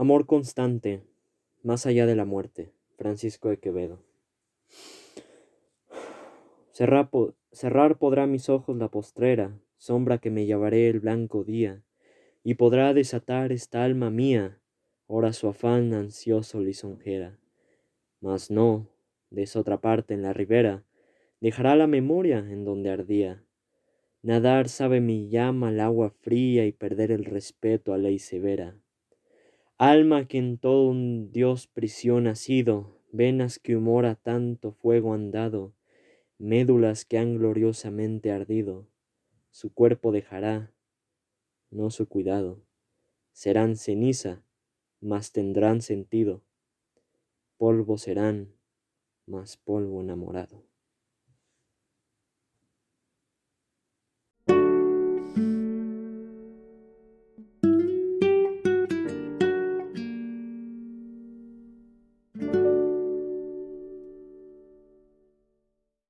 amor constante, más allá de la muerte. Francisco de Quevedo. Cerrar, podrá mis ojos la postrera, sombra que me llevaré el blanco día, y podrá desatar esta alma mía, ora su afán ansioso lisonjera. Mas no, de esa otra parte en la ribera, dejará la memoria en donde ardía. Nadar sabe mi llama al agua fría y perder el respeto a ley severa. Alma que en todo un Dios prisión ha sido, venas que humora tanto fuego han dado, médulas que han gloriosamente ardido, su cuerpo dejará, no su cuidado, serán ceniza, mas tendrán sentido, polvo serán, mas polvo enamorado.